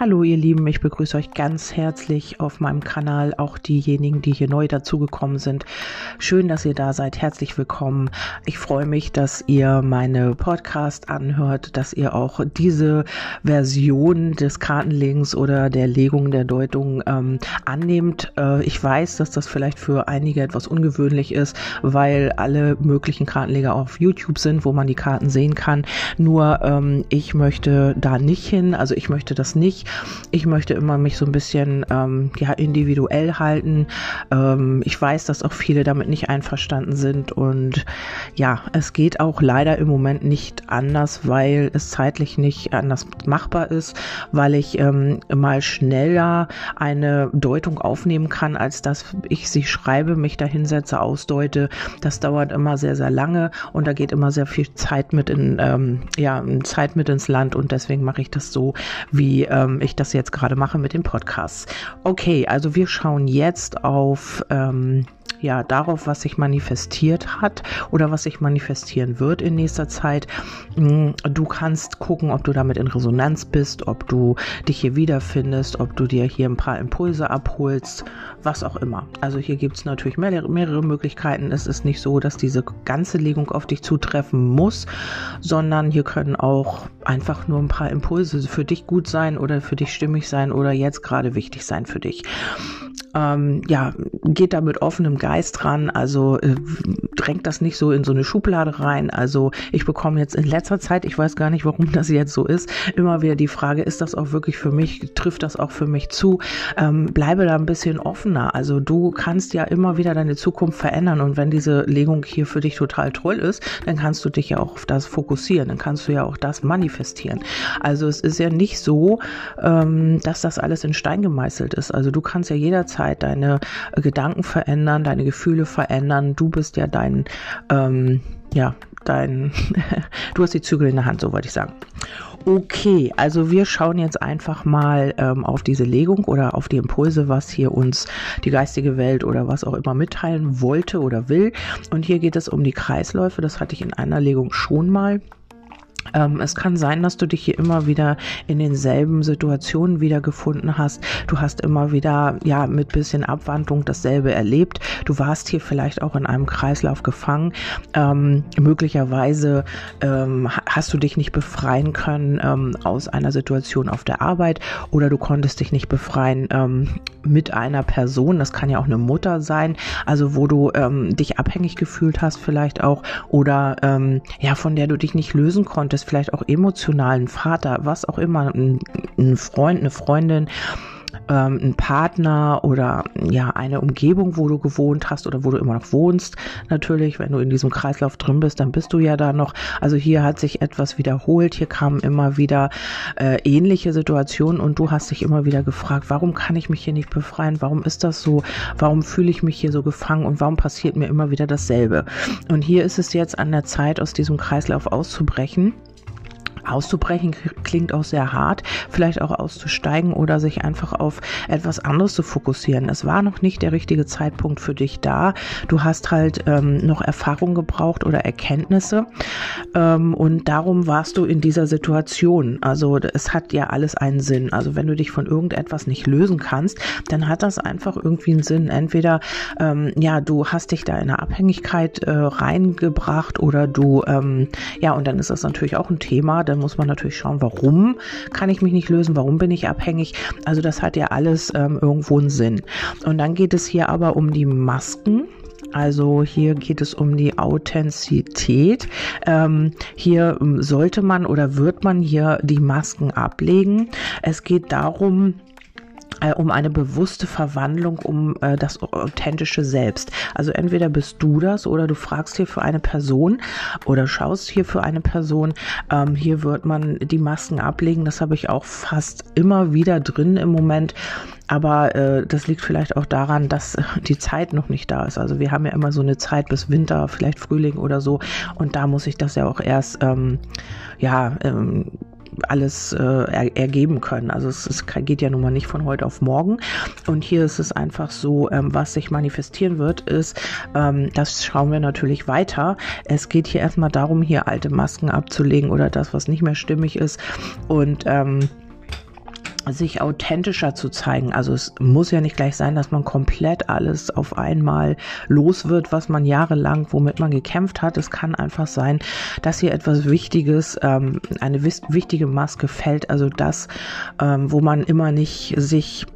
Hallo ihr Lieben, ich begrüße euch ganz herzlich auf meinem Kanal, auch diejenigen, die hier neu dazugekommen sind. Schön, dass ihr da seid. Herzlich willkommen. Ich freue mich, dass ihr meine Podcast anhört, dass ihr auch diese Version des Kartenlegens oder der Legung der Deutung ähm, annehmt. Äh, ich weiß, dass das vielleicht für einige etwas ungewöhnlich ist, weil alle möglichen Kartenleger auf YouTube sind, wo man die Karten sehen kann. Nur ähm, ich möchte da nicht hin, also ich möchte das nicht ich möchte immer mich so ein bisschen ähm, ja, individuell halten. Ähm, ich weiß, dass auch viele damit nicht einverstanden sind und ja, es geht auch leider im Moment nicht anders, weil es zeitlich nicht anders machbar ist, weil ich ähm, mal schneller eine Deutung aufnehmen kann, als dass ich sie schreibe, mich da hinsetze, ausdeute. Das dauert immer sehr, sehr lange und da geht immer sehr viel Zeit mit in, ähm, ja, Zeit mit ins Land und deswegen mache ich das so, wie ähm, ich das jetzt gerade mache mit dem Podcast. Okay, also wir schauen jetzt auf ähm, ja darauf, was sich manifestiert hat oder was sich manifestieren wird in nächster Zeit. Mm, du kannst gucken, ob du damit in Resonanz bist, ob du dich hier wiederfindest, ob du dir hier ein paar Impulse abholst, was auch immer. Also hier gibt es natürlich mehrere, mehrere Möglichkeiten. Es ist nicht so, dass diese ganze Legung auf dich zutreffen muss, sondern hier können auch einfach nur ein paar Impulse für dich gut sein oder für dich stimmig sein oder jetzt gerade wichtig sein für dich ähm, ja, geht da mit offenem Geist ran, also äh, drängt das nicht so in so eine Schublade rein. Also ich bekomme jetzt in letzter Zeit, ich weiß gar nicht, warum das jetzt so ist, immer wieder die Frage, ist das auch wirklich für mich, trifft das auch für mich zu? Ähm, bleibe da ein bisschen offener. Also du kannst ja immer wieder deine Zukunft verändern und wenn diese Legung hier für dich total toll ist, dann kannst du dich ja auch auf das fokussieren, dann kannst du ja auch das manifestieren. Also es ist ja nicht so, ähm, dass das alles in Stein gemeißelt ist. Also du kannst ja jederzeit Zeit deine äh, Gedanken verändern, deine Gefühle verändern. Du bist ja dein, ähm, ja, dein, du hast die Zügel in der Hand, so wollte ich sagen. Okay, also wir schauen jetzt einfach mal ähm, auf diese Legung oder auf die Impulse, was hier uns die geistige Welt oder was auch immer mitteilen wollte oder will. Und hier geht es um die Kreisläufe. Das hatte ich in einer Legung schon mal. Ähm, es kann sein, dass du dich hier immer wieder in denselben Situationen wiedergefunden hast. Du hast immer wieder, ja, mit bisschen Abwandlung dasselbe erlebt. Du warst hier vielleicht auch in einem Kreislauf gefangen. Ähm, möglicherweise ähm, hast du dich nicht befreien können ähm, aus einer Situation auf der Arbeit oder du konntest dich nicht befreien ähm, mit einer Person. Das kann ja auch eine Mutter sein, also wo du ähm, dich abhängig gefühlt hast vielleicht auch oder ja, von der du dich nicht lösen konntest vielleicht auch emotionalen Vater, was auch immer, ein, ein Freund, eine Freundin, ähm, ein Partner oder ja eine Umgebung, wo du gewohnt hast oder wo du immer noch wohnst. Natürlich, wenn du in diesem Kreislauf drin bist, dann bist du ja da noch. Also hier hat sich etwas wiederholt. Hier kamen immer wieder äh, ähnliche Situationen und du hast dich immer wieder gefragt, warum kann ich mich hier nicht befreien? Warum ist das so? Warum fühle ich mich hier so gefangen und warum passiert mir immer wieder dasselbe? Und hier ist es jetzt an der Zeit, aus diesem Kreislauf auszubrechen auszubrechen klingt auch sehr hart, vielleicht auch auszusteigen oder sich einfach auf etwas anderes zu fokussieren. Es war noch nicht der richtige Zeitpunkt für dich da. Du hast halt ähm, noch Erfahrung gebraucht oder Erkenntnisse ähm, und darum warst du in dieser Situation. Also es hat ja alles einen Sinn. Also wenn du dich von irgendetwas nicht lösen kannst, dann hat das einfach irgendwie einen Sinn. Entweder ähm, ja, du hast dich da in eine Abhängigkeit äh, reingebracht oder du ähm, ja und dann ist das natürlich auch ein Thema. Dann muss man natürlich schauen, warum kann ich mich nicht lösen, warum bin ich abhängig. Also das hat ja alles ähm, irgendwo einen Sinn. Und dann geht es hier aber um die Masken. Also hier geht es um die Authentizität. Ähm, hier ähm, sollte man oder wird man hier die Masken ablegen. Es geht darum, äh, um eine bewusste Verwandlung, um äh, das authentische Selbst. Also entweder bist du das oder du fragst hier für eine Person oder schaust hier für eine Person. Ähm, hier wird man die Masken ablegen. Das habe ich auch fast immer wieder drin im Moment. Aber äh, das liegt vielleicht auch daran, dass die Zeit noch nicht da ist. Also wir haben ja immer so eine Zeit bis Winter, vielleicht Frühling oder so. Und da muss ich das ja auch erst, ähm, ja, ähm, alles äh, er, ergeben können. Also es, es, geht ja nun mal nicht von heute auf morgen. Und hier ist es einfach so, ähm, was sich manifestieren wird, ist, ähm, das schauen wir natürlich weiter. Es geht hier erstmal darum, hier alte Masken abzulegen oder das, was nicht mehr stimmig ist. Und ähm, sich authentischer zu zeigen. Also es muss ja nicht gleich sein, dass man komplett alles auf einmal los wird, was man jahrelang, womit man gekämpft hat. Es kann einfach sein, dass hier etwas Wichtiges, ähm, eine wichtige Maske fällt. Also das, ähm, wo man immer nicht sich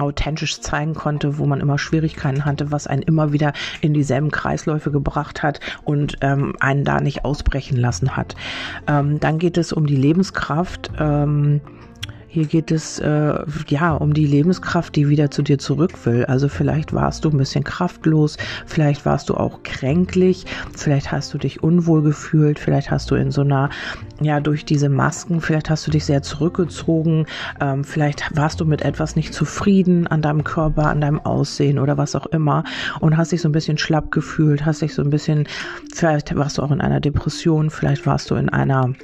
authentisch zeigen konnte, wo man immer Schwierigkeiten hatte, was einen immer wieder in dieselben Kreisläufe gebracht hat und ähm, einen da nicht ausbrechen lassen hat. Ähm, dann geht es um die Lebenskraft. Ähm, hier geht es äh, ja um die Lebenskraft, die wieder zu dir zurück will. Also vielleicht warst du ein bisschen kraftlos, vielleicht warst du auch kränklich, vielleicht hast du dich unwohl gefühlt, vielleicht hast du in so einer, ja, durch diese Masken, vielleicht hast du dich sehr zurückgezogen, ähm, vielleicht warst du mit etwas nicht zufrieden an deinem Körper, an deinem Aussehen oder was auch immer und hast dich so ein bisschen schlapp gefühlt, hast dich so ein bisschen, vielleicht warst du auch in einer Depression, vielleicht warst du in einer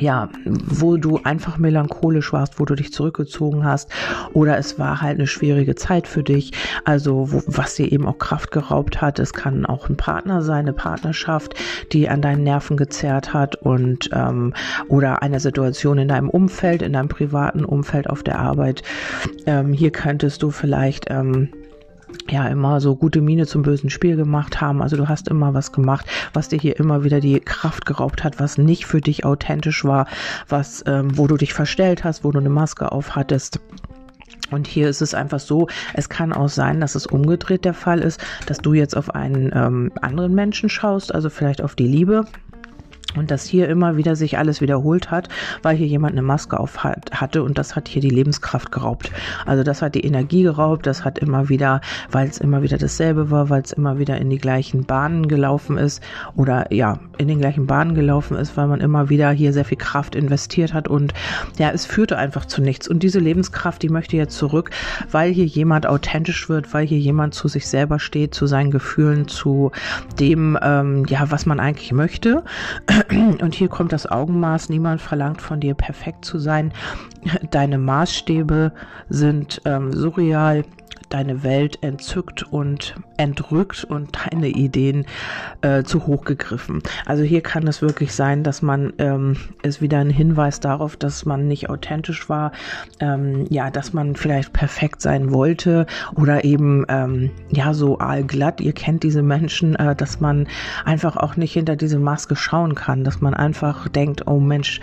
ja, wo du einfach melancholisch warst, wo du dich zurückgezogen hast oder es war halt eine schwierige Zeit für dich, also wo, was dir eben auch Kraft geraubt hat. Es kann auch ein Partner sein, eine Partnerschaft, die an deinen Nerven gezerrt hat und ähm, oder eine Situation in deinem Umfeld, in deinem privaten Umfeld auf der Arbeit. Ähm, hier könntest du vielleicht ähm, ja immer so gute Miene zum bösen Spiel gemacht haben. Also du hast immer was gemacht, was dir hier immer wieder die Kraft geraubt hat, was nicht für dich authentisch war, was ähm, wo du dich verstellt hast, wo du eine Maske auf hattest. Und hier ist es einfach so, es kann auch sein, dass es umgedreht der Fall ist, dass du jetzt auf einen ähm, anderen Menschen schaust, also vielleicht auf die Liebe und dass hier immer wieder sich alles wiederholt hat, weil hier jemand eine Maske auf hat, hatte und das hat hier die Lebenskraft geraubt. Also das hat die Energie geraubt, das hat immer wieder, weil es immer wieder dasselbe war, weil es immer wieder in die gleichen Bahnen gelaufen ist oder ja, in den gleichen Bahnen gelaufen ist, weil man immer wieder hier sehr viel Kraft investiert hat und ja, es führte einfach zu nichts. Und diese Lebenskraft, die möchte jetzt zurück, weil hier jemand authentisch wird, weil hier jemand zu sich selber steht, zu seinen Gefühlen, zu dem, ähm, ja, was man eigentlich möchte. Und hier kommt das Augenmaß. Niemand verlangt von dir perfekt zu sein. Deine Maßstäbe sind ähm, surreal deine Welt entzückt und entrückt und deine Ideen äh, zu hoch gegriffen. Also hier kann es wirklich sein, dass man ähm, ist wieder ein Hinweis darauf, dass man nicht authentisch war, ähm, ja, dass man vielleicht perfekt sein wollte oder eben ähm, ja so allglatt. Ihr kennt diese Menschen, äh, dass man einfach auch nicht hinter diese Maske schauen kann, dass man einfach denkt, oh Mensch,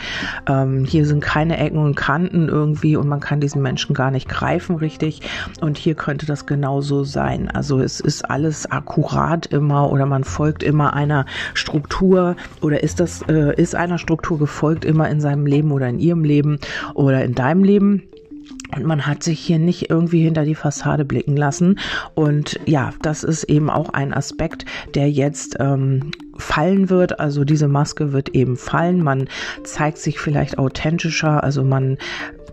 ähm, hier sind keine Ecken und Kanten irgendwie und man kann diesen Menschen gar nicht greifen richtig. Und hier könnte das genauso sein. Also es ist alles akkurat immer oder man folgt immer einer Struktur oder ist das, äh, ist einer Struktur gefolgt immer in seinem Leben oder in ihrem Leben oder in deinem Leben? Und man hat sich hier nicht irgendwie hinter die Fassade blicken lassen. Und ja, das ist eben auch ein Aspekt, der jetzt ähm, fallen wird. Also diese Maske wird eben fallen. Man zeigt sich vielleicht authentischer. Also man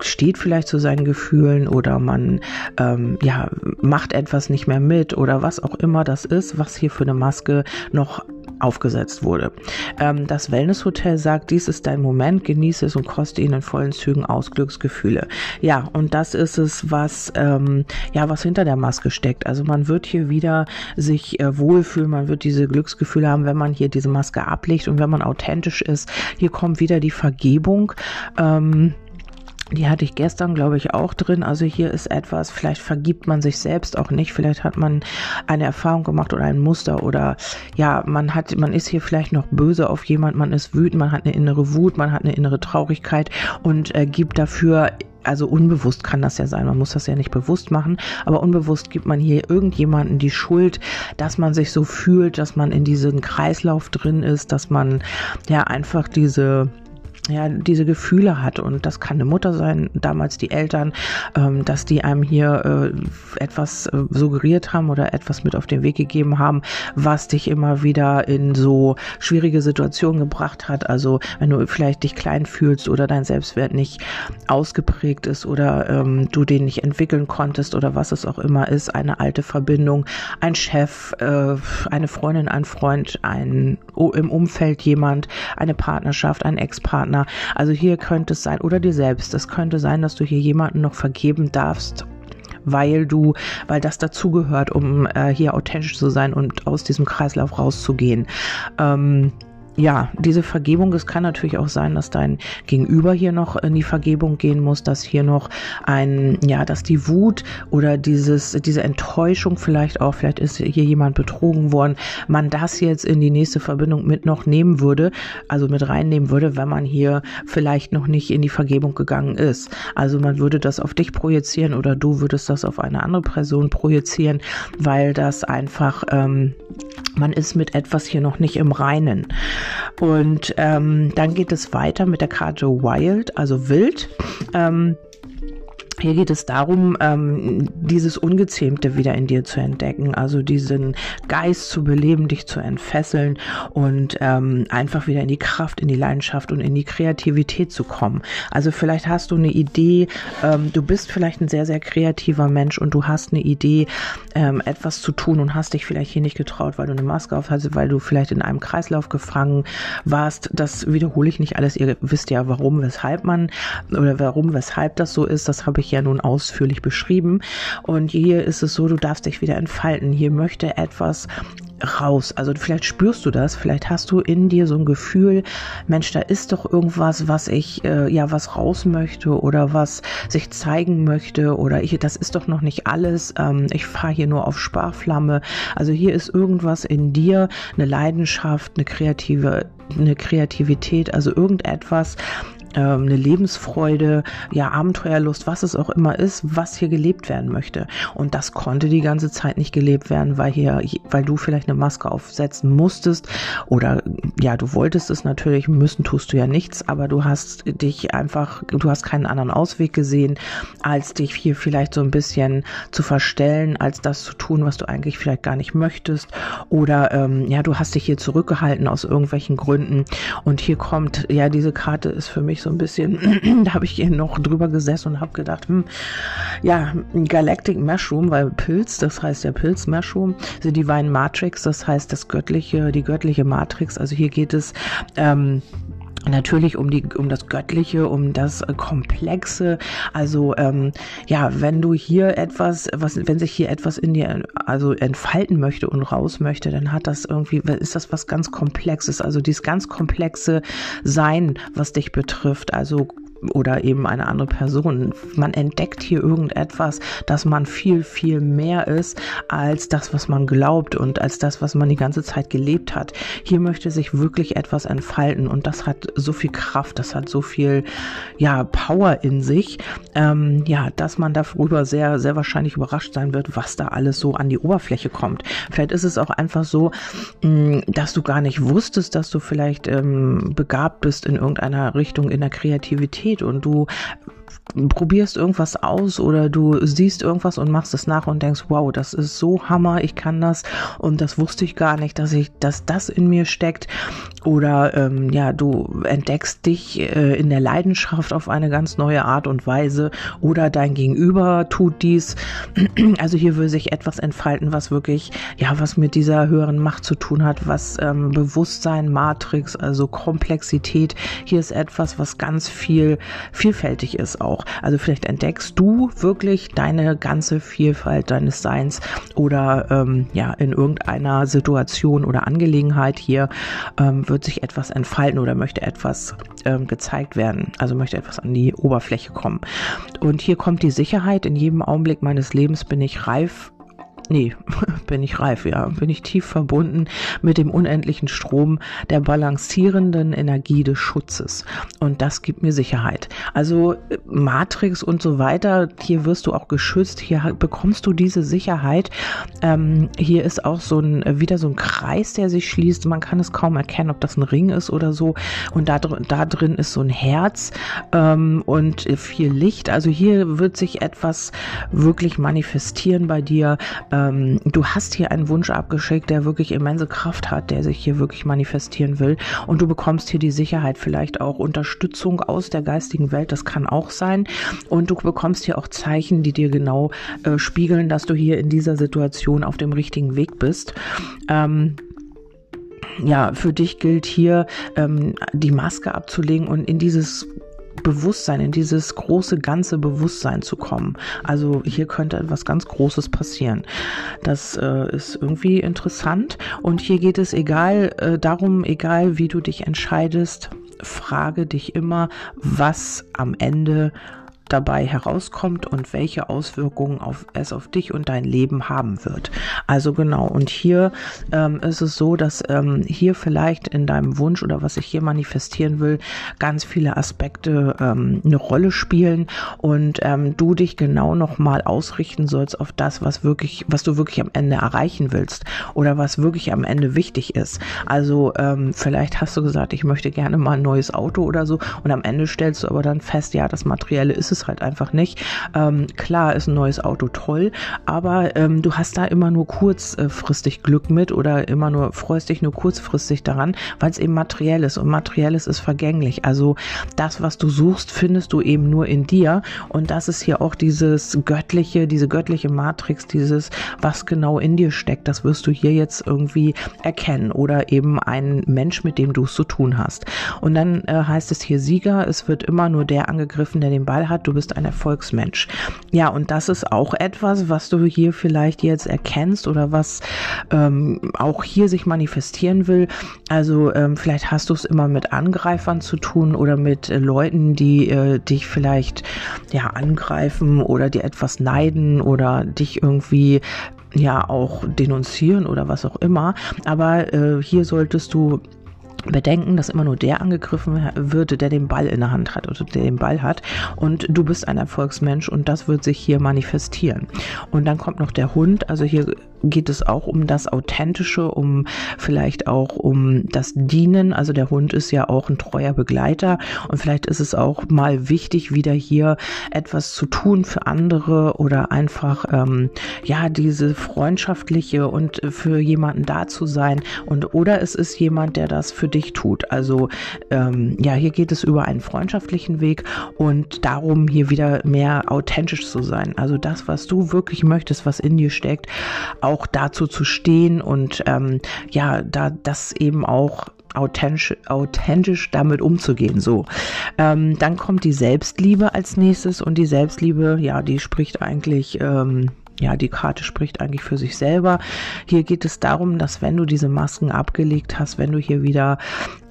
steht vielleicht zu seinen Gefühlen oder man ähm, ja macht etwas nicht mehr mit oder was auch immer das ist, was hier für eine Maske noch aufgesetzt wurde. Ähm, das Wellness-Hotel sagt, dies ist dein Moment, genieße es und koste ihn in vollen Zügen aus Glücksgefühle. Ja, und das ist es, was ähm, ja was hinter der Maske steckt. Also man wird hier wieder sich äh, wohlfühlen, man wird diese Glücksgefühle haben, wenn man hier diese Maske ablegt und wenn man authentisch ist. Hier kommt wieder die Vergebung. Ähm, die hatte ich gestern, glaube ich, auch drin. Also hier ist etwas, vielleicht vergibt man sich selbst auch nicht. Vielleicht hat man eine Erfahrung gemacht oder ein Muster oder ja, man hat, man ist hier vielleicht noch böse auf jemand, man ist wütend, man hat eine innere Wut, man hat eine innere Traurigkeit und äh, gibt dafür also unbewusst kann das ja sein, man muss das ja nicht bewusst machen, aber unbewusst gibt man hier irgendjemanden die Schuld, dass man sich so fühlt, dass man in diesem Kreislauf drin ist, dass man ja einfach diese ja, diese Gefühle hat. Und das kann eine Mutter sein, damals die Eltern, ähm, dass die einem hier äh, etwas äh, suggeriert haben oder etwas mit auf den Weg gegeben haben, was dich immer wieder in so schwierige Situationen gebracht hat. Also wenn du vielleicht dich klein fühlst oder dein Selbstwert nicht ausgeprägt ist oder ähm, du den nicht entwickeln konntest oder was es auch immer ist, eine alte Verbindung, ein Chef, äh, eine Freundin, ein Freund, ein im Umfeld jemand, eine Partnerschaft, ein Ex-Partner, Partner. Also hier könnte es sein, oder dir selbst. Es könnte sein, dass du hier jemanden noch vergeben darfst weil du, weil das dazugehört, um äh, hier authentisch zu sein und aus diesem Kreislauf rauszugehen. Ähm, ja, diese Vergebung, es kann natürlich auch sein, dass dein Gegenüber hier noch in die Vergebung gehen muss, dass hier noch ein, ja, dass die Wut oder dieses, diese Enttäuschung vielleicht auch, vielleicht ist hier jemand betrogen worden, man das jetzt in die nächste Verbindung mit noch nehmen würde, also mit reinnehmen würde, wenn man hier vielleicht noch nicht in die Vergebung gegangen ist. Also man würde das auf dich projizieren oder du würdest das auf eine andere Person projizieren, weil das einfach, ähm, man ist mit etwas hier noch nicht im Reinen. Und ähm, dann geht es weiter mit der Karte Wild, also wild. Ähm, hier geht es darum, ähm, dieses Ungezähmte wieder in dir zu entdecken, also diesen Geist zu beleben, dich zu entfesseln und ähm, einfach wieder in die Kraft, in die Leidenschaft und in die Kreativität zu kommen. Also vielleicht hast du eine Idee, ähm, du bist vielleicht ein sehr, sehr kreativer Mensch und du hast eine Idee, ähm, etwas zu tun und hast dich vielleicht hier nicht getraut, weil du eine Maske auf hast, weil du vielleicht in einem Kreislauf gefangen warst. Das wiederhole ich nicht alles. Ihr wisst ja, warum, weshalb man oder warum, weshalb das so ist. Das habe ich ja nun ausführlich beschrieben. Und hier ist es so, du darfst dich wieder entfalten. Hier möchte etwas raus. Also vielleicht spürst du das, vielleicht hast du in dir so ein Gefühl, Mensch, da ist doch irgendwas, was ich äh, ja was raus möchte oder was sich zeigen möchte oder ich, das ist doch noch nicht alles. Ähm, ich fahre hier nur auf Sparflamme. Also hier ist irgendwas in dir, eine Leidenschaft, eine kreative eine Kreativität, also irgendetwas, eine Lebensfreude, ja, Abenteuerlust, was es auch immer ist, was hier gelebt werden möchte. Und das konnte die ganze Zeit nicht gelebt werden, weil hier, weil du vielleicht eine Maske aufsetzen musstest oder ja, du wolltest es natürlich, müssen tust du ja nichts, aber du hast dich einfach, du hast keinen anderen Ausweg gesehen, als dich hier vielleicht so ein bisschen zu verstellen, als das zu tun, was du eigentlich vielleicht gar nicht möchtest. Oder ähm, ja, du hast dich hier zurückgehalten aus irgendwelchen Gründen. Und hier kommt, ja, diese Karte ist für mich so ein bisschen, da habe ich hier noch drüber gesessen und habe gedacht, hm, ja, Galactic Mushroom, weil Pilz, das heißt ja Pilz Mushroom, the Divine Matrix, das heißt das göttliche, die göttliche Matrix. Also hier geht es ähm, natürlich um die um das Göttliche, um das äh, Komplexe. Also ähm, ja, wenn du hier etwas, was wenn sich hier etwas in dir also entfalten möchte und raus möchte, dann hat das irgendwie ist das was ganz Komplexes. Also dieses ganz komplexe Sein, was dich betrifft. Also oder eben eine andere Person. Man entdeckt hier irgendetwas, dass man viel, viel mehr ist als das, was man glaubt und als das, was man die ganze Zeit gelebt hat. Hier möchte sich wirklich etwas entfalten und das hat so viel Kraft, das hat so viel, ja, Power in sich, ähm, ja, dass man darüber sehr, sehr wahrscheinlich überrascht sein wird, was da alles so an die Oberfläche kommt. Vielleicht ist es auch einfach so, mh, dass du gar nicht wusstest, dass du vielleicht ähm, begabt bist in irgendeiner Richtung in der Kreativität und du probierst irgendwas aus oder du siehst irgendwas und machst es nach und denkst, wow, das ist so Hammer, ich kann das und das wusste ich gar nicht, dass ich, dass das in mir steckt. Oder ähm, ja, du entdeckst dich äh, in der Leidenschaft auf eine ganz neue Art und Weise oder dein Gegenüber tut dies. Also hier will sich etwas entfalten, was wirklich, ja, was mit dieser höheren Macht zu tun hat, was ähm, Bewusstsein, Matrix, also Komplexität. Hier ist etwas, was ganz viel vielfältig ist auch. Also vielleicht entdeckst du wirklich deine ganze Vielfalt deines Seins oder ähm, ja, in irgendeiner Situation oder Angelegenheit hier ähm, wird sich etwas entfalten oder möchte etwas ähm, gezeigt werden. Also möchte etwas an die Oberfläche kommen. Und hier kommt die Sicherheit. In jedem Augenblick meines Lebens bin ich reif Nee, bin ich reif, ja. Bin ich tief verbunden mit dem unendlichen Strom der balancierenden Energie des Schutzes. Und das gibt mir Sicherheit. Also Matrix und so weiter, hier wirst du auch geschützt, hier bekommst du diese Sicherheit. Ähm, hier ist auch so ein, wieder so ein Kreis, der sich schließt. Man kann es kaum erkennen, ob das ein Ring ist oder so. Und da, da drin ist so ein Herz ähm, und viel Licht. Also hier wird sich etwas wirklich manifestieren bei dir ähm, du hast hier einen Wunsch abgeschickt, der wirklich immense Kraft hat, der sich hier wirklich manifestieren will. Und du bekommst hier die Sicherheit, vielleicht auch Unterstützung aus der geistigen Welt, das kann auch sein. Und du bekommst hier auch Zeichen, die dir genau äh, spiegeln, dass du hier in dieser Situation auf dem richtigen Weg bist. Ähm, ja, für dich gilt hier ähm, die Maske abzulegen und in dieses Bewusstsein, in dieses große ganze Bewusstsein zu kommen. Also hier könnte etwas ganz Großes passieren. Das äh, ist irgendwie interessant und hier geht es egal äh, darum, egal wie du dich entscheidest, frage dich immer, was am Ende dabei herauskommt und welche Auswirkungen auf, es auf dich und dein Leben haben wird. Also genau, und hier ähm, ist es so, dass ähm, hier vielleicht in deinem Wunsch oder was ich hier manifestieren will, ganz viele Aspekte ähm, eine Rolle spielen und ähm, du dich genau nochmal ausrichten sollst auf das, was wirklich, was du wirklich am Ende erreichen willst oder was wirklich am Ende wichtig ist. Also ähm, vielleicht hast du gesagt, ich möchte gerne mal ein neues Auto oder so und am Ende stellst du aber dann fest, ja, das Materielle ist es halt einfach nicht. Ähm, klar ist ein neues Auto toll, aber ähm, du hast da immer nur kurzfristig Glück mit oder immer nur freust dich nur kurzfristig daran, weil es eben materiell ist und materielles ist vergänglich. Also das, was du suchst, findest du eben nur in dir und das ist hier auch dieses göttliche, diese göttliche Matrix, dieses, was genau in dir steckt, das wirst du hier jetzt irgendwie erkennen oder eben ein Mensch, mit dem du es zu tun hast. Und dann äh, heißt es hier Sieger, es wird immer nur der angegriffen, der den Ball du bist ein Erfolgsmensch. Ja, und das ist auch etwas, was du hier vielleicht jetzt erkennst oder was ähm, auch hier sich manifestieren will. Also ähm, vielleicht hast du es immer mit Angreifern zu tun oder mit äh, Leuten, die äh, dich vielleicht ja angreifen oder dir etwas neiden oder dich irgendwie ja auch denunzieren oder was auch immer. Aber äh, hier solltest du bedenken, dass immer nur der angegriffen wird, der den Ball in der Hand hat oder der den Ball hat. Und du bist ein Erfolgsmensch und das wird sich hier manifestieren. Und dann kommt noch der Hund. Also hier geht es auch um das Authentische, um vielleicht auch um das Dienen. Also der Hund ist ja auch ein treuer Begleiter und vielleicht ist es auch mal wichtig, wieder hier etwas zu tun für andere oder einfach ähm, ja diese freundschaftliche und für jemanden da zu sein und oder es ist jemand, der das für dich tut. Also ähm, ja, hier geht es über einen freundschaftlichen Weg und darum hier wieder mehr authentisch zu sein. Also das, was du wirklich möchtest, was in dir steckt, auch dazu zu stehen und ähm, ja, da das eben auch authentisch, authentisch damit umzugehen. So, ähm, dann kommt die Selbstliebe als nächstes und die Selbstliebe, ja, die spricht eigentlich ähm, ja, die Karte spricht eigentlich für sich selber. Hier geht es darum, dass wenn du diese Masken abgelegt hast, wenn du hier wieder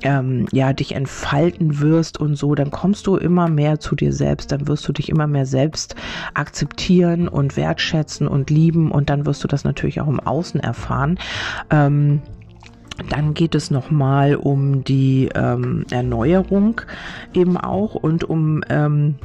ähm, ja dich entfalten wirst und so, dann kommst du immer mehr zu dir selbst, dann wirst du dich immer mehr selbst akzeptieren und wertschätzen und lieben und dann wirst du das natürlich auch im Außen erfahren. Ähm, dann geht es nochmal um die ähm, Erneuerung eben auch und um ähm,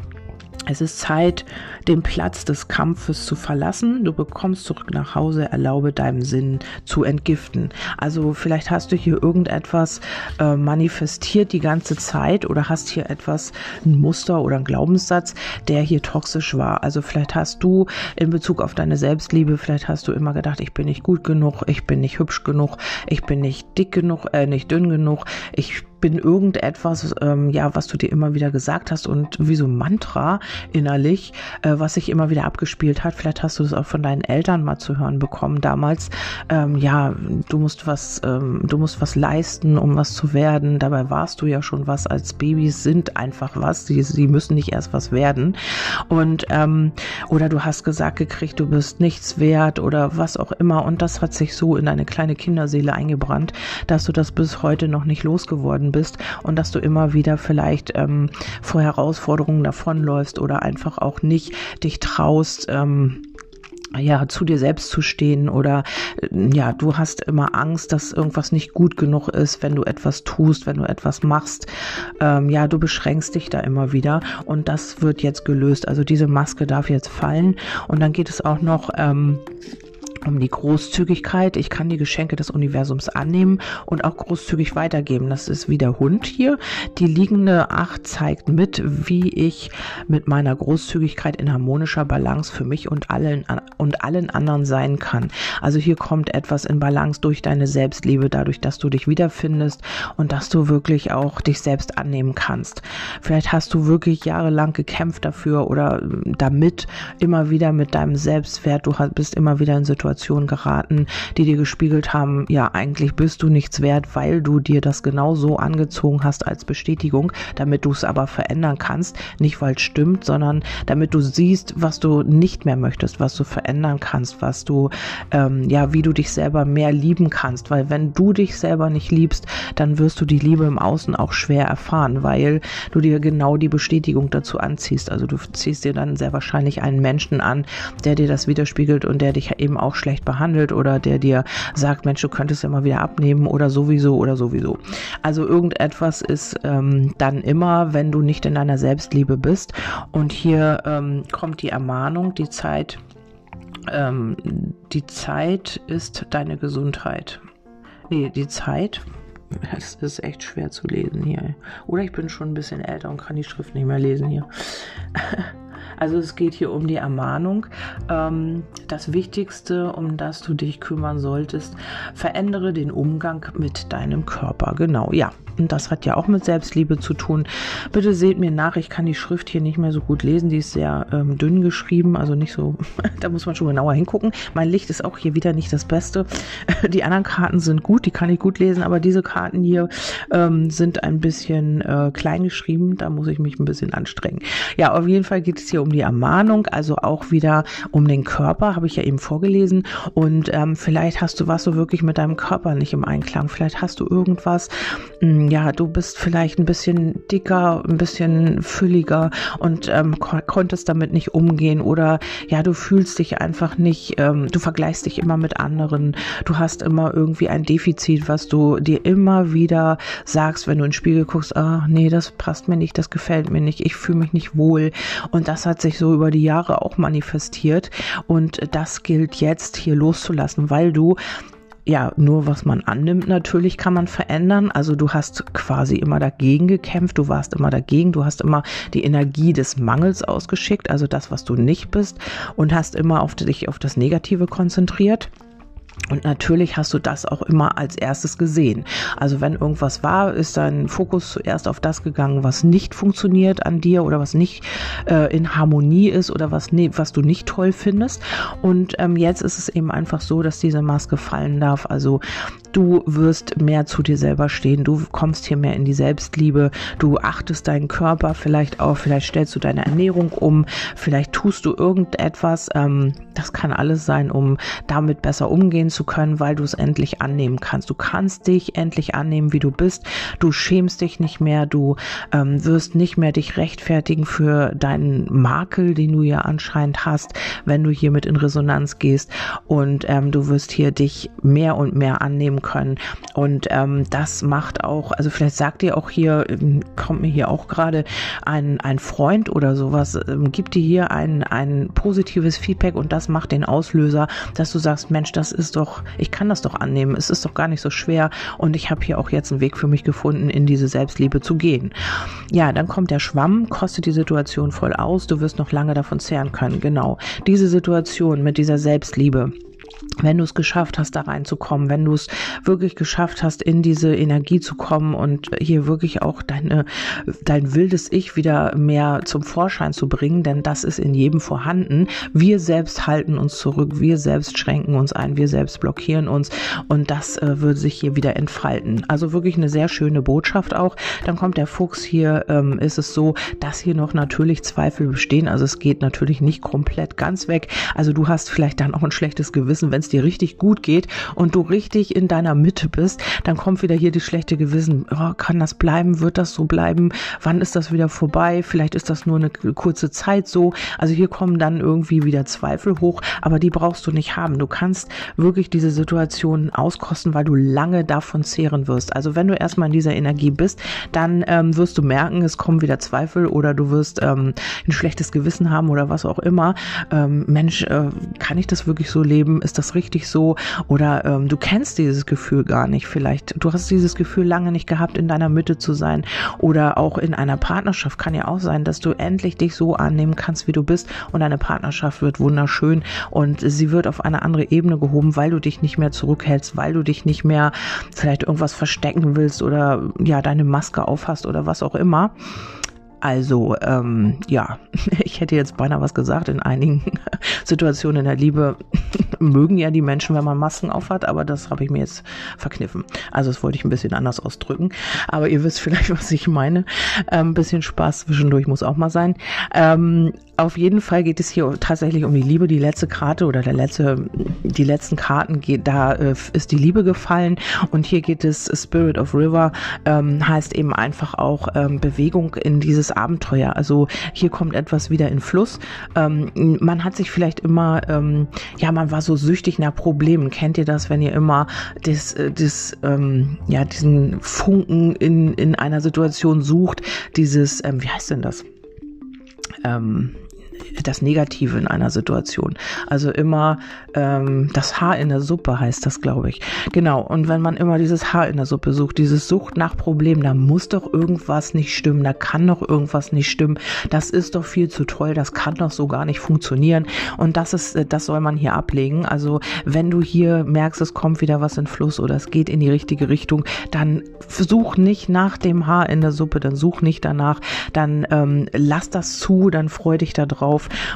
es ist Zeit, den Platz des Kampfes zu verlassen. Du bekommst zurück nach Hause, erlaube deinem Sinn zu entgiften. Also vielleicht hast du hier irgendetwas äh, manifestiert die ganze Zeit oder hast hier etwas, ein Muster oder ein Glaubenssatz, der hier toxisch war. Also vielleicht hast du in Bezug auf deine Selbstliebe, vielleicht hast du immer gedacht, ich bin nicht gut genug, ich bin nicht hübsch genug, ich bin nicht dick genug, äh, nicht dünn genug, ich bin irgendetwas, ähm, ja, was du dir immer wieder gesagt hast und wie so ein Mantra innerlich, äh, was sich immer wieder abgespielt hat. Vielleicht hast du das auch von deinen Eltern mal zu hören bekommen damals. Ähm, ja, du musst was, ähm, du musst was leisten, um was zu werden. Dabei warst du ja schon was. Als Babys sind einfach was. Sie, sie müssen nicht erst was werden. Und ähm, oder du hast gesagt gekriegt, du bist nichts wert oder was auch immer. Und das hat sich so in deine kleine Kinderseele eingebrannt, dass du das bis heute noch nicht losgeworden geworden bist und dass du immer wieder vielleicht ähm, vor Herausforderungen davonläufst oder einfach auch nicht dich traust, ähm, ja, zu dir selbst zu stehen oder äh, ja, du hast immer Angst, dass irgendwas nicht gut genug ist, wenn du etwas tust, wenn du etwas machst. Ähm, ja, du beschränkst dich da immer wieder und das wird jetzt gelöst. Also diese Maske darf jetzt fallen und dann geht es auch noch ähm, um die Großzügigkeit. Ich kann die Geschenke des Universums annehmen und auch großzügig weitergeben. Das ist wie der Hund hier. Die liegende Acht zeigt mit, wie ich mit meiner Großzügigkeit in harmonischer Balance für mich und allen, und allen anderen sein kann. Also hier kommt etwas in Balance durch deine Selbstliebe, dadurch, dass du dich wiederfindest und dass du wirklich auch dich selbst annehmen kannst. Vielleicht hast du wirklich jahrelang gekämpft dafür oder damit immer wieder mit deinem Selbstwert. Du bist immer wieder in Situationen Situationen geraten, die dir gespiegelt haben, ja, eigentlich bist du nichts wert, weil du dir das genau so angezogen hast als Bestätigung, damit du es aber verändern kannst. Nicht weil es stimmt, sondern damit du siehst, was du nicht mehr möchtest, was du verändern kannst, was du, ähm, ja, wie du dich selber mehr lieben kannst. Weil wenn du dich selber nicht liebst, dann wirst du die Liebe im Außen auch schwer erfahren, weil du dir genau die Bestätigung dazu anziehst. Also du ziehst dir dann sehr wahrscheinlich einen Menschen an, der dir das widerspiegelt und der dich eben auch schlecht behandelt oder der dir sagt, Mensch, du könntest mal wieder abnehmen oder sowieso oder sowieso. Also irgendetwas ist ähm, dann immer, wenn du nicht in deiner Selbstliebe bist. Und hier ähm, kommt die Ermahnung, die Zeit, ähm, die Zeit ist deine Gesundheit. Nee, die Zeit, das ist echt schwer zu lesen hier. Oder ich bin schon ein bisschen älter und kann die Schrift nicht mehr lesen hier. Also es geht hier um die Ermahnung. Ähm, das Wichtigste, um das du dich kümmern solltest, verändere den Umgang mit deinem Körper. Genau, ja. Und das hat ja auch mit Selbstliebe zu tun. Bitte seht mir nach, ich kann die Schrift hier nicht mehr so gut lesen. Die ist sehr ähm, dünn geschrieben, also nicht so, da muss man schon genauer hingucken. Mein Licht ist auch hier wieder nicht das Beste. Die anderen Karten sind gut, die kann ich gut lesen, aber diese Karten hier ähm, sind ein bisschen äh, klein geschrieben. Da muss ich mich ein bisschen anstrengen. Ja, auf jeden Fall geht es hier um die Ermahnung, also auch wieder um den Körper, habe ich ja eben vorgelesen. Und ähm, vielleicht hast du was so wirklich mit deinem Körper nicht im Einklang. Vielleicht hast du irgendwas, mh, hm, ja, du bist vielleicht ein bisschen dicker, ein bisschen fülliger und ähm, ko konntest damit nicht umgehen oder ja, du fühlst dich einfach nicht, ähm, du vergleichst dich immer mit anderen, du hast immer irgendwie ein Defizit, was du dir immer wieder sagst, wenn du in den Spiegel guckst, ah, nee, das passt mir nicht, das gefällt mir nicht, ich fühle mich nicht wohl. Und das hat sich so über die Jahre auch manifestiert. Und das gilt jetzt hier loszulassen, weil du ja, nur was man annimmt, natürlich kann man verändern. Also du hast quasi immer dagegen gekämpft, du warst immer dagegen, du hast immer die Energie des Mangels ausgeschickt, also das, was du nicht bist, und hast immer auf dich auf das Negative konzentriert. Und natürlich hast du das auch immer als erstes gesehen. Also wenn irgendwas war, ist dein Fokus zuerst auf das gegangen, was nicht funktioniert an dir oder was nicht äh, in Harmonie ist oder was, ne, was du nicht toll findest. Und ähm, jetzt ist es eben einfach so, dass diese Maske fallen darf. Also du wirst mehr zu dir selber stehen. Du kommst hier mehr in die Selbstliebe. Du achtest deinen Körper vielleicht auch. Vielleicht stellst du deine Ernährung um. Vielleicht tust du irgendetwas. Ähm, das kann alles sein, um damit besser umgehen zu zu können, weil du es endlich annehmen kannst. Du kannst dich endlich annehmen, wie du bist. Du schämst dich nicht mehr. Du ähm, wirst nicht mehr dich rechtfertigen für deinen Makel, den du ja anscheinend hast, wenn du hiermit in Resonanz gehst. Und ähm, du wirst hier dich mehr und mehr annehmen können. Und ähm, das macht auch, also vielleicht sagt dir auch hier, ähm, kommt mir hier auch gerade ein, ein Freund oder sowas, ähm, gibt dir hier ein, ein positives Feedback und das macht den Auslöser, dass du sagst, Mensch, das ist doch ich kann das doch annehmen, es ist doch gar nicht so schwer. Und ich habe hier auch jetzt einen Weg für mich gefunden, in diese Selbstliebe zu gehen. Ja, dann kommt der Schwamm, kostet die Situation voll aus, du wirst noch lange davon zehren können. Genau, diese Situation mit dieser Selbstliebe wenn du es geschafft hast, da reinzukommen, wenn du es wirklich geschafft hast, in diese Energie zu kommen und hier wirklich auch deine, dein wildes Ich wieder mehr zum Vorschein zu bringen, denn das ist in jedem vorhanden. Wir selbst halten uns zurück, wir selbst schränken uns ein, wir selbst blockieren uns und das äh, wird sich hier wieder entfalten. Also wirklich eine sehr schöne Botschaft auch. Dann kommt der Fuchs hier, ähm, ist es so, dass hier noch natürlich Zweifel bestehen. Also es geht natürlich nicht komplett ganz weg. Also du hast vielleicht dann auch ein schlechtes Gewissen, wenn es dir richtig gut geht und du richtig in deiner Mitte bist, dann kommt wieder hier die schlechte Gewissen. Oh, kann das bleiben? Wird das so bleiben? Wann ist das wieder vorbei? Vielleicht ist das nur eine kurze Zeit so. Also hier kommen dann irgendwie wieder Zweifel hoch, aber die brauchst du nicht haben. Du kannst wirklich diese Situation auskosten, weil du lange davon zehren wirst. Also wenn du erstmal in dieser Energie bist, dann ähm, wirst du merken, es kommen wieder Zweifel oder du wirst ähm, ein schlechtes Gewissen haben oder was auch immer. Ähm, Mensch, äh, kann ich das wirklich so leben? Ist das richtig so? Oder ähm, du kennst dieses Gefühl gar nicht. Vielleicht, du hast dieses Gefühl lange nicht gehabt, in deiner Mitte zu sein. Oder auch in einer Partnerschaft kann ja auch sein, dass du endlich dich so annehmen kannst, wie du bist. Und deine Partnerschaft wird wunderschön und sie wird auf eine andere Ebene gehoben, weil du dich nicht mehr zurückhältst, weil du dich nicht mehr vielleicht irgendwas verstecken willst oder ja, deine Maske aufhast oder was auch immer. Also, ähm, ja, ich hätte jetzt beinahe was gesagt. In einigen Situationen in der Liebe mögen ja die Menschen, wenn man Masken aufhat, aber das habe ich mir jetzt verkniffen. Also, das wollte ich ein bisschen anders ausdrücken. Aber ihr wisst vielleicht, was ich meine. Ein ähm, bisschen Spaß zwischendurch muss auch mal sein. Ähm, auf jeden Fall geht es hier tatsächlich um die Liebe. Die letzte Karte oder der letzte, die letzten Karten geht, da äh, ist die Liebe gefallen. Und hier geht es Spirit of River, ähm, heißt eben einfach auch ähm, Bewegung in dieses Abenteuer. Also hier kommt etwas wieder in Fluss. Ähm, man hat sich vielleicht immer, ähm, ja, man war so süchtig nach Problemen. Kennt ihr das, wenn ihr immer das, äh, das, ähm, ja, diesen Funken in, in einer Situation sucht? Dieses, ähm, wie heißt denn das? Ähm, das Negative in einer Situation. Also immer ähm, das Haar in der Suppe heißt das, glaube ich. Genau. Und wenn man immer dieses Haar in der Suppe sucht, dieses Sucht nach Problemen, da muss doch irgendwas nicht stimmen, da kann doch irgendwas nicht stimmen. Das ist doch viel zu toll, das kann doch so gar nicht funktionieren. Und das ist, äh, das soll man hier ablegen. Also wenn du hier merkst, es kommt wieder was in Fluss oder es geht in die richtige Richtung, dann such nicht nach dem Haar in der Suppe, dann such nicht danach, dann ähm, lass das zu, dann freu dich da drauf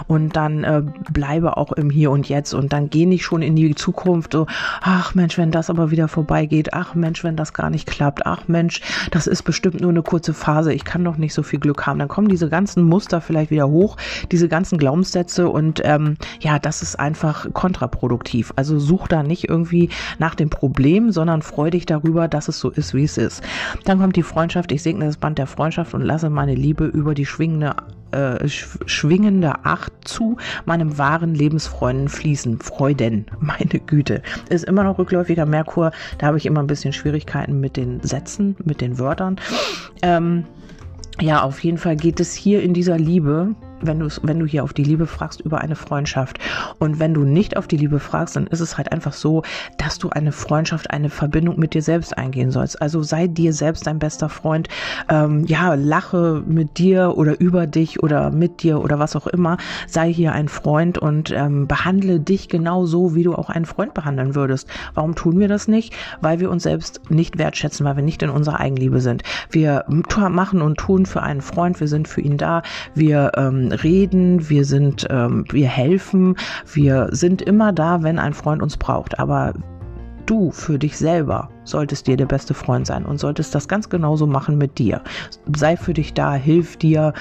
und dann äh, bleibe auch im Hier und Jetzt und dann geh nicht schon in die Zukunft so, ach Mensch, wenn das aber wieder vorbeigeht, ach Mensch, wenn das gar nicht klappt, ach Mensch, das ist bestimmt nur eine kurze Phase, ich kann doch nicht so viel Glück haben. Dann kommen diese ganzen Muster vielleicht wieder hoch, diese ganzen Glaubenssätze und ähm, ja, das ist einfach kontraproduktiv. Also such da nicht irgendwie nach dem Problem, sondern freu dich darüber, dass es so ist, wie es ist. Dann kommt die Freundschaft, ich segne das Band der Freundschaft und lasse meine Liebe über die schwingende äh, schwingende Acht zu meinem wahren Lebensfreunden fließen. Freuden, meine Güte. Ist immer noch rückläufiger Merkur. Da habe ich immer ein bisschen Schwierigkeiten mit den Sätzen, mit den Wörtern. Ähm, ja, auf jeden Fall geht es hier in dieser Liebe wenn du wenn du hier auf die Liebe fragst über eine Freundschaft und wenn du nicht auf die Liebe fragst, dann ist es halt einfach so, dass du eine Freundschaft, eine Verbindung mit dir selbst eingehen sollst. Also sei dir selbst dein bester Freund. Ähm, ja, lache mit dir oder über dich oder mit dir oder was auch immer. Sei hier ein Freund und ähm, behandle dich genau so, wie du auch einen Freund behandeln würdest. Warum tun wir das nicht? Weil wir uns selbst nicht wertschätzen, weil wir nicht in unserer Eigenliebe sind. Wir machen und tun für einen Freund, wir sind für ihn da, wir ähm, reden, wir sind, ähm, wir helfen, wir sind immer da, wenn ein Freund uns braucht. Aber du für dich selber solltest dir der beste Freund sein und solltest das ganz genauso machen mit dir. Sei für dich da, hilf dir,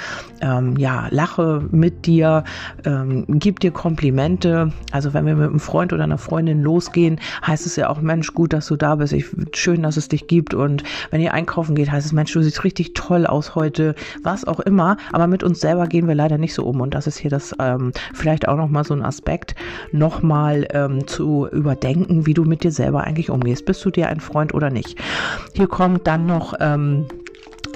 ähm, ja, lache mit dir, ähm, gib dir Komplimente. Also wenn wir mit einem Freund oder einer Freundin losgehen, heißt es ja auch, Mensch, gut, dass du da bist. Ich, schön, dass es dich gibt. Und wenn ihr einkaufen geht, heißt es, Mensch, du siehst richtig toll aus heute, was auch immer. Aber mit uns selber gehen wir leider nicht so um. Und das ist hier das ähm, vielleicht auch nochmal so ein Aspekt, nochmal ähm, zu überdenken, wie du mit dir selber eigentlich umgehst. Bist du dir ein Freund oder nicht. Hier kommt dann noch ähm,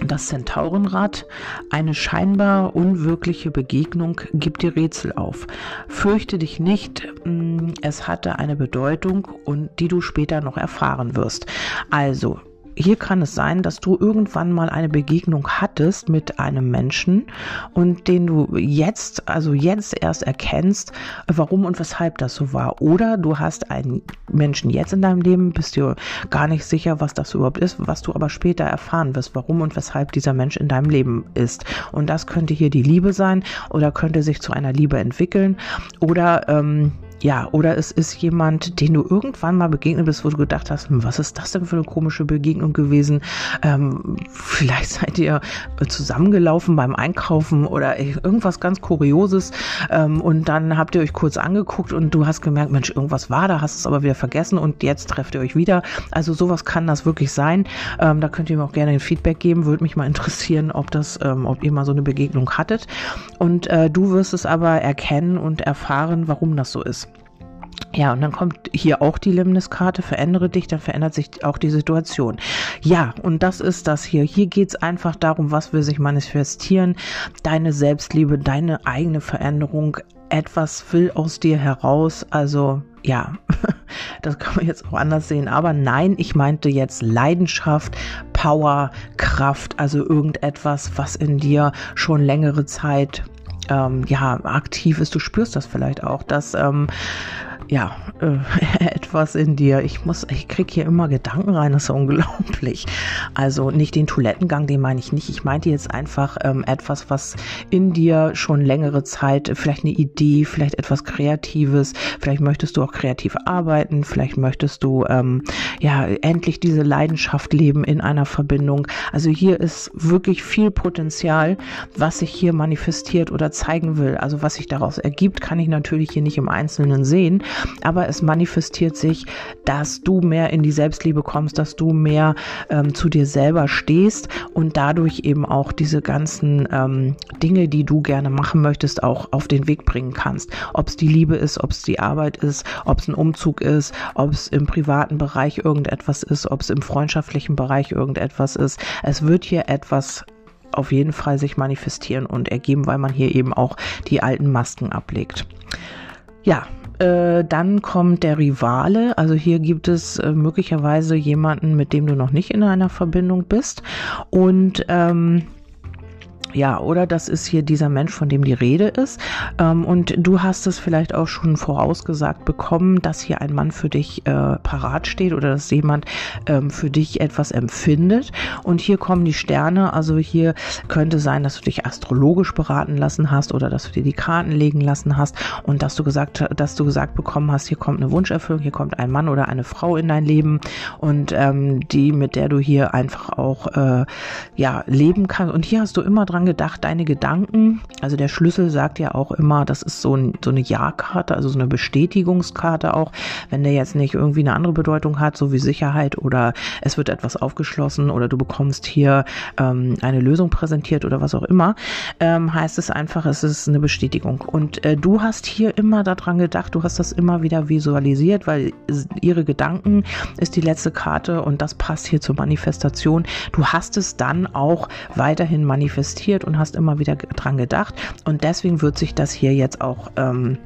das Zentaurenrad, eine scheinbar unwirkliche Begegnung gibt dir Rätsel auf. Fürchte dich nicht, mm, es hatte eine Bedeutung und die du später noch erfahren wirst. Also, hier kann es sein, dass du irgendwann mal eine Begegnung hattest mit einem Menschen und den du jetzt, also jetzt erst erkennst, warum und weshalb das so war. Oder du hast einen Menschen jetzt in deinem Leben, bist dir gar nicht sicher, was das überhaupt ist, was du aber später erfahren wirst, warum und weshalb dieser Mensch in deinem Leben ist. Und das könnte hier die Liebe sein oder könnte sich zu einer Liebe entwickeln oder ähm, ja, oder es ist jemand, den du irgendwann mal begegnet bist, wo du gedacht hast, hm, was ist das denn für eine komische Begegnung gewesen? Ähm, vielleicht seid ihr zusammengelaufen beim Einkaufen oder irgendwas ganz Kurioses ähm, und dann habt ihr euch kurz angeguckt und du hast gemerkt, Mensch, irgendwas war da, hast es aber wieder vergessen und jetzt trefft ihr euch wieder. Also sowas kann das wirklich sein. Ähm, da könnt ihr mir auch gerne ein Feedback geben, würde mich mal interessieren, ob das, ähm, ob ihr mal so eine Begegnung hattet. Und äh, du wirst es aber erkennen und erfahren, warum das so ist. Ja, und dann kommt hier auch die Limniskarte, verändere dich, dann verändert sich auch die Situation. Ja, und das ist das hier. Hier geht's einfach darum, was will sich manifestieren, deine Selbstliebe, deine eigene Veränderung, etwas will aus dir heraus, also ja, das kann man jetzt auch anders sehen. Aber nein, ich meinte jetzt Leidenschaft, Power, Kraft, also irgendetwas, was in dir schon längere Zeit ähm, ja aktiv ist. Du spürst das vielleicht auch, dass ähm, ja, äh, etwas in dir. Ich muss, ich krieg hier immer Gedanken rein, das ist unglaublich. Also nicht den Toilettengang, den meine ich nicht. Ich meinte jetzt einfach ähm, etwas, was in dir schon längere Zeit, vielleicht eine Idee, vielleicht etwas Kreatives, vielleicht möchtest du auch kreativ arbeiten, vielleicht möchtest du ähm, ja endlich diese Leidenschaft leben in einer Verbindung. Also hier ist wirklich viel Potenzial, was sich hier manifestiert oder zeigen will. Also was sich daraus ergibt, kann ich natürlich hier nicht im Einzelnen sehen aber es manifestiert sich, dass du mehr in die Selbstliebe kommst, dass du mehr ähm, zu dir selber stehst und dadurch eben auch diese ganzen ähm, Dinge, die du gerne machen möchtest, auch auf den Weg bringen kannst. Ob es die Liebe ist, ob es die Arbeit ist, ob es ein Umzug ist, ob es im privaten Bereich irgendetwas ist, ob es im freundschaftlichen Bereich irgendetwas ist. Es wird hier etwas auf jeden Fall sich manifestieren und ergeben, weil man hier eben auch die alten Masken ablegt. Ja, äh, dann kommt der Rivale. Also hier gibt es äh, möglicherweise jemanden, mit dem du noch nicht in einer Verbindung bist. Und ähm, ja, oder das ist hier dieser Mensch, von dem die Rede ist. Ähm, und du hast es vielleicht auch schon vorausgesagt bekommen, dass hier ein Mann für dich äh, parat steht oder dass jemand ähm, für dich etwas empfindet. Und hier kommen die Sterne. Also hier könnte sein, dass du dich astrologisch beraten lassen hast oder dass du dir die Karten legen lassen hast und dass du gesagt, dass du gesagt bekommen hast, hier kommt eine Wunscherfüllung, hier kommt ein Mann oder eine Frau in dein Leben und ähm, die, mit der du hier einfach auch äh, ja leben kannst. Und hier hast du immer dran gedacht, deine Gedanken, also der Schlüssel sagt ja auch immer, das ist so, ein, so eine Ja-Karte, also so eine Bestätigungskarte auch, wenn der jetzt nicht irgendwie eine andere Bedeutung hat, so wie Sicherheit oder es wird etwas aufgeschlossen oder du bekommst hier ähm, eine Lösung präsentiert oder was auch immer, ähm, heißt es einfach, es ist eine Bestätigung. Und äh, du hast hier immer daran gedacht, du hast das immer wieder visualisiert, weil ihre Gedanken ist die letzte Karte und das passt hier zur Manifestation. Du hast es dann auch weiterhin manifestiert reflektiert und hast immer wieder dran gedacht. Und deswegen wird sich das hier jetzt auch ähm,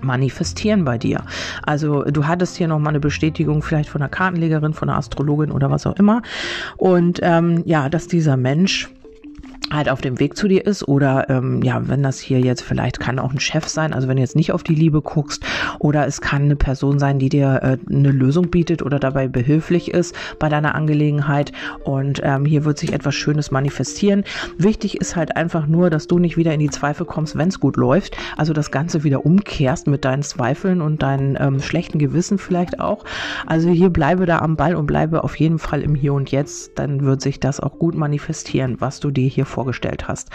manifestieren bei dir. Also du hattest hier nochmal eine Bestätigung vielleicht von einer Kartenlegerin, von einer Astrologin oder was auch immer. Und ähm, ja, dass dieser Mensch halt auf dem Weg zu dir ist oder ähm, ja, wenn das hier jetzt vielleicht kann auch ein Chef sein, also wenn du jetzt nicht auf die Liebe guckst oder es kann eine Person sein, die dir äh, eine Lösung bietet oder dabei behilflich ist bei deiner Angelegenheit und ähm, hier wird sich etwas Schönes manifestieren. Wichtig ist halt einfach nur, dass du nicht wieder in die Zweifel kommst, wenn es gut läuft, also das Ganze wieder umkehrst mit deinen Zweifeln und deinen ähm, schlechten Gewissen vielleicht auch. Also hier bleibe da am Ball und bleibe auf jeden Fall im Hier und Jetzt, dann wird sich das auch gut manifestieren, was du dir hier vorgestellt hast.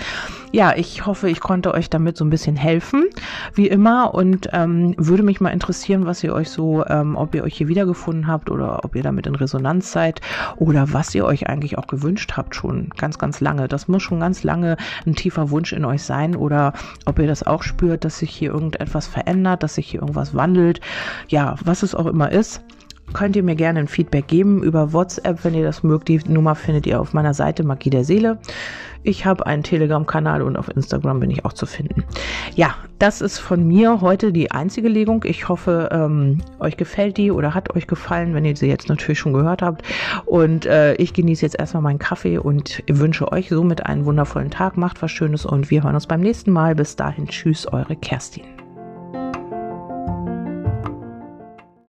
Ja, ich hoffe, ich konnte euch damit so ein bisschen helfen, wie immer. Und ähm, würde mich mal interessieren, was ihr euch so, ähm, ob ihr euch hier wiedergefunden habt oder ob ihr damit in Resonanz seid oder was ihr euch eigentlich auch gewünscht habt schon ganz, ganz lange. Das muss schon ganz lange ein tiefer Wunsch in euch sein oder ob ihr das auch spürt, dass sich hier irgendetwas verändert, dass sich hier irgendwas wandelt. Ja, was es auch immer ist könnt ihr mir gerne ein Feedback geben über WhatsApp, wenn ihr das mögt. Die Nummer findet ihr auf meiner Seite Magie der Seele. Ich habe einen Telegram-Kanal und auf Instagram bin ich auch zu finden. Ja, das ist von mir heute die einzige Legung. Ich hoffe, ähm, euch gefällt die oder hat euch gefallen, wenn ihr sie jetzt natürlich schon gehört habt. Und äh, ich genieße jetzt erstmal meinen Kaffee und wünsche euch somit einen wundervollen Tag. Macht was Schönes und wir hören uns beim nächsten Mal. Bis dahin, tschüss, eure Kerstin.